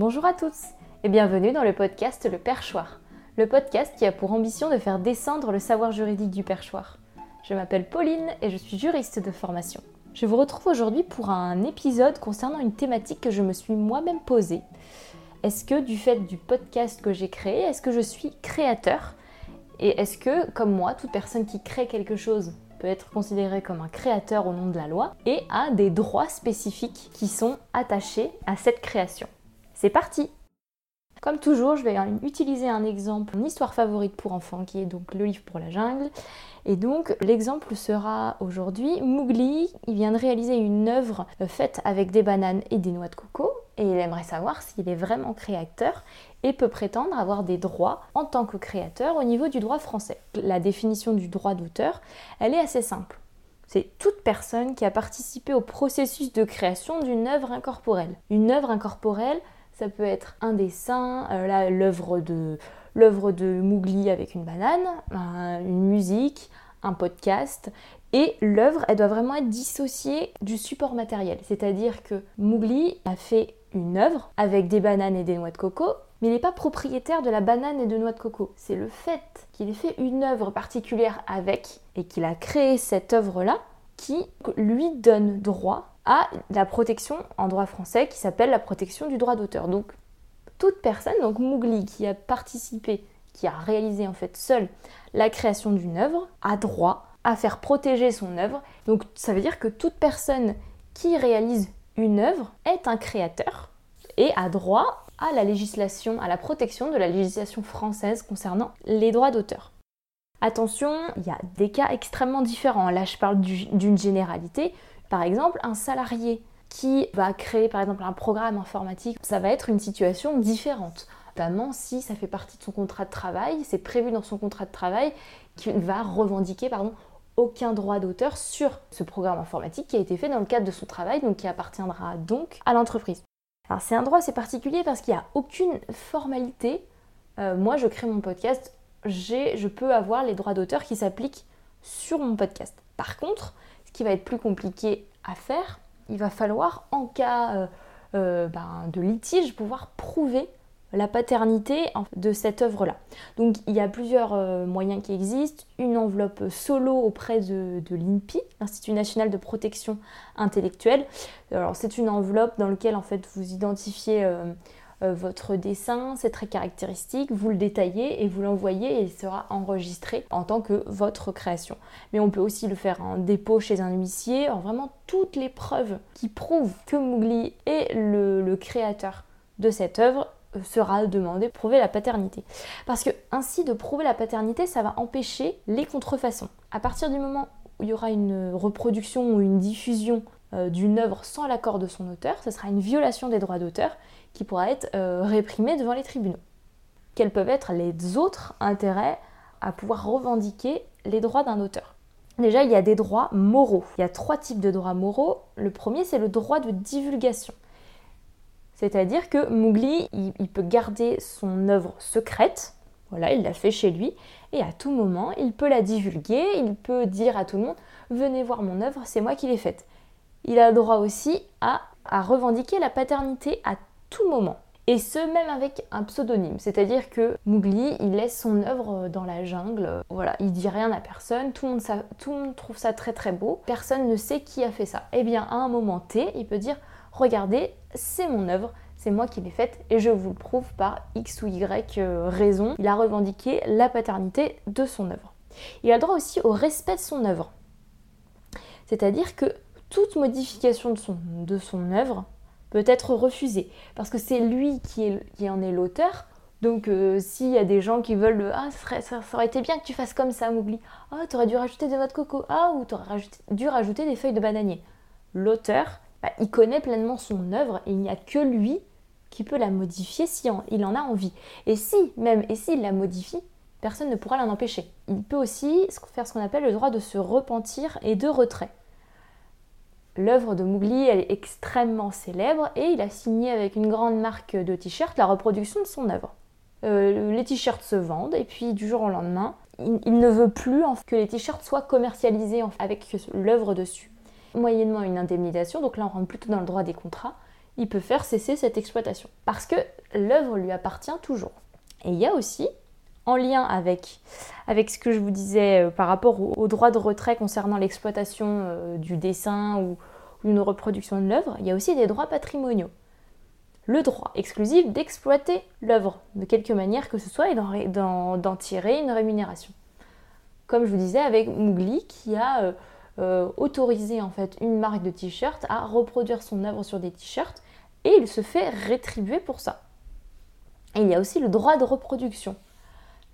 Bonjour à tous et bienvenue dans le podcast Le Perchoir, le podcast qui a pour ambition de faire descendre le savoir juridique du perchoir. Je m'appelle Pauline et je suis juriste de formation. Je vous retrouve aujourd'hui pour un épisode concernant une thématique que je me suis moi-même posée. Est-ce que du fait du podcast que j'ai créé, est-ce que je suis créateur? Et est-ce que, comme moi, toute personne qui crée quelque chose peut être considérée comme un créateur au nom de la loi et a des droits spécifiques qui sont attachés à cette création? C'est parti comme toujours, je vais utiliser un exemple, une histoire favorite pour enfants, qui est donc le livre pour la jungle. Et donc, l'exemple sera aujourd'hui Mowgli. Il vient de réaliser une œuvre euh, faite avec des bananes et des noix de coco. Et il aimerait savoir s'il est vraiment créateur et peut prétendre avoir des droits en tant que créateur au niveau du droit français. La définition du droit d'auteur, elle est assez simple. C'est toute personne qui a participé au processus de création d'une œuvre incorporelle. Une œuvre incorporelle, ça peut être un dessin, euh, l'œuvre de l'œuvre de Mowgli avec une banane, une musique, un podcast. Et l'œuvre, elle doit vraiment être dissociée du support matériel. C'est-à-dire que Mowgli a fait une œuvre avec des bananes et des noix de coco, mais il n'est pas propriétaire de la banane et de noix de coco. C'est le fait qu'il ait fait une œuvre particulière avec et qu'il a créé cette œuvre-là qui lui donne droit à la protection en droit français qui s'appelle la protection du droit d'auteur. Donc toute personne, donc Mowgli qui a participé, qui a réalisé en fait seul la création d'une œuvre, a droit à faire protéger son œuvre. Donc ça veut dire que toute personne qui réalise une œuvre est un créateur et a droit à la législation, à la protection de la législation française concernant les droits d'auteur. Attention, il y a des cas extrêmement différents. Là, je parle d'une généralité. Par exemple, un salarié qui va créer par exemple un programme informatique, ça va être une situation différente. Notamment si ça fait partie de son contrat de travail, c'est prévu dans son contrat de travail qu'il va revendiquer pardon, aucun droit d'auteur sur ce programme informatique qui a été fait dans le cadre de son travail, donc qui appartiendra donc à l'entreprise. Alors c'est un droit assez particulier parce qu'il n'y a aucune formalité. Euh, moi je crée mon podcast, je peux avoir les droits d'auteur qui s'appliquent sur mon podcast. Par contre, ce qui va être plus compliqué à faire, il va falloir, en cas euh, euh, ben, de litige, pouvoir prouver la paternité de cette œuvre-là. Donc il y a plusieurs euh, moyens qui existent. Une enveloppe solo auprès de, de l'INPI, l'Institut national de protection intellectuelle. Alors c'est une enveloppe dans laquelle en fait vous identifiez votre dessin, c'est très caractéristique, vous le détaillez et vous l'envoyez et il sera enregistré en tant que votre création. Mais on peut aussi le faire en dépôt chez un huissier, en vraiment toutes les preuves qui prouvent que Mowgli est le, créateur de cette œuvre euh, sera demandé de prouver la paternité. Parce que ainsi de prouver la paternité, ça va empêcher les contrefaçons. À partir du moment où il y aura une reproduction ou une diffusion euh, d'une œuvre sans l'accord de son auteur, ce sera une violation des droits d'auteur qui pourra être euh, réprimée devant les tribunaux. Quels peuvent être les autres intérêts à pouvoir revendiquer les droits d'un auteur? Déjà, il y a des droits moraux. Il y a trois types de droits moraux. Le premier, c'est le droit de divulgation. C'est-à-dire que Mowgli, il, peut garder son œuvre secrète, voilà, il l'a fait chez lui, et à tout moment, il peut la divulguer, il peut dire à tout le monde, venez voir mon œuvre, c'est moi qui l'ai faite il a droit aussi à, revendiquer la paternité à moment. Et ce, même avec un pseudonyme. C'est-à-dire que Mowgli, il laisse son œuvre dans la jungle. Voilà, il dit rien à personne. Tout le, monde tout monde trouve ça très très beau. Personne ne sait qui a fait ça. Eh bien, à un moment T, il peut dire Regardez, c'est mon œuvre, c'est moi qui l'ai faite et je vous le prouve par X ou Y euh, raison. Il a revendiqué la paternité de son œuvre. Il a droit aussi au respect de son œuvre. C'est-à-dire que toute modification de son, de son œuvre peut être refusée. Parce que c'est lui qui, en est l'auteur. Donc euh, s'il y a des gens qui veulent Ah, ça, aurait été bien que tu fasses comme ça, Mougli. Ah, t'aurais dû rajouter des noix de coco. Ah, ou t'aurais dû rajouter des feuilles de bananier. L'auteur, bah, il connaît pleinement son œuvre et il n'y a que lui qui peut la modifier si il en a envie. Et si, même, et s'il la modifie, personne ne pourra l'en empêcher. Il peut aussi faire ce qu'on appelle le droit de se repentir et de retrait. L'œuvre de Mowgli, elle est extrêmement célèbre et il a signé avec une grande marque de t-shirts la reproduction de son œuvre. Euh, les t-shirts se vendent et puis du jour au lendemain, il, ne veut plus que les t-shirts soient commercialisés avec l'œuvre dessus. Moyennement une indemnisation, donc là on rentre plutôt dans le droit des contrats, il peut faire cesser cette exploitation. Parce que l'œuvre lui appartient toujours. Et il y a aussi, en lien avec, avec ce que je vous disais euh, par rapport au, droit de retrait concernant l'exploitation euh, du dessin ou, une reproduction de l'œuvre, il y a aussi des droits patrimoniaux. Le droit exclusif d'exploiter l'œuvre de quelque manière que ce soit et d'en tirer une rémunération. Comme je vous disais avec Mougli qui a euh, autorisé en fait une marque de t-shirt à reproduire son œuvre sur des t-shirts et il se fait rétribuer pour ça. Il y a aussi le droit de reproduction.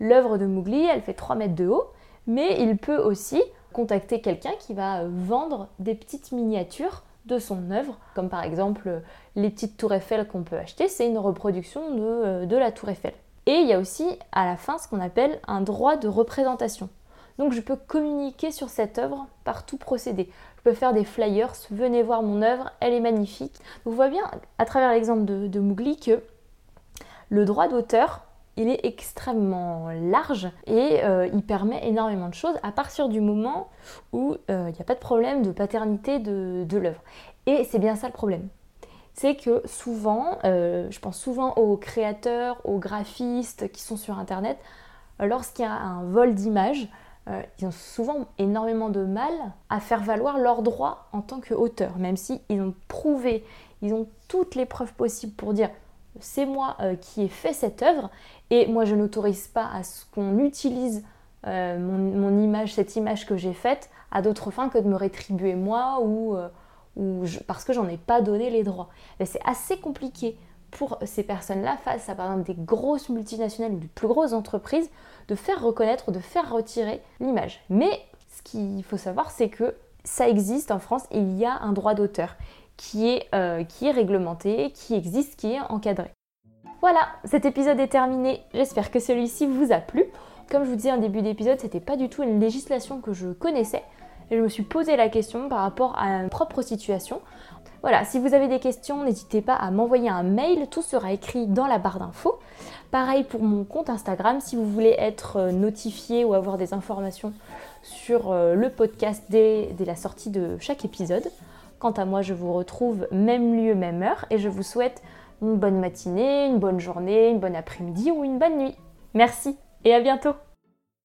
L'œuvre de Mowgli, elle fait 3 mètres de haut, mais il peut aussi contacter quelqu'un qui va vendre des petites miniatures de son œuvre, comme par exemple les petites tours Eiffel qu'on peut acheter, c'est une reproduction de, euh, de, la tour Eiffel. Et il y a aussi à la fin ce qu'on appelle un droit de représentation. Donc je peux communiquer sur cette œuvre par tout procédé. Je peux faire des flyers, venez voir mon œuvre, elle est magnifique. vous voyez bien à travers l'exemple de, de que le droit d'auteur, il est extrêmement large et euh, il permet énormément de choses à partir du moment où euh, il n'y a pas de problème de paternité de, l'œuvre. Et c'est bien ça le problème. C'est que souvent, euh, je pense souvent aux créateurs, aux graphistes qui sont sur Internet, lorsqu'il y a un vol d'images, ils ont souvent énormément de mal à faire valoir leurs droits en tant qu'auteur, même si ils ont prouvé, ils ont toutes les preuves possibles pour dire c'est moi euh, qui ai fait cette œuvre et moi je n'autorise pas à ce qu'on utilise euh, mon, image, cette image que j'ai faite à d'autres fins que de me rétribuer moi ou, euh, parce que j'en ai pas donné les droits. C'est assez compliqué pour ces personnes-là, face à par exemple des grosses multinationales ou des plus grosses entreprises, de faire reconnaître, de faire retirer l'image. Mais ce qu'il faut savoir, c'est que ça existe en France, il y a un droit d'auteur qui est, euh, qui est réglementé, qui existe, qui est encadré. Voilà, cet épisode est terminé. J'espère que celui-ci vous a plu. Comme je vous disais en début d'épisode, c'était pas du tout une législation que je connaissais. Et je me suis posé la question par rapport à une propre situation. Voilà, si vous avez des questions, n'hésitez pas à m'envoyer un mail, tout sera écrit dans la barre d'infos. Pareil pour mon compte Instagram, si vous voulez être euh, notifié ou avoir des informations sur euh, le podcast dès la sortie de chaque épisode. Quant à moi, je vous retrouve même lieu, même heure et je vous souhaite une bonne matinée, une bonne journée, une bonne après-midi ou une bonne nuit. Merci et à bientôt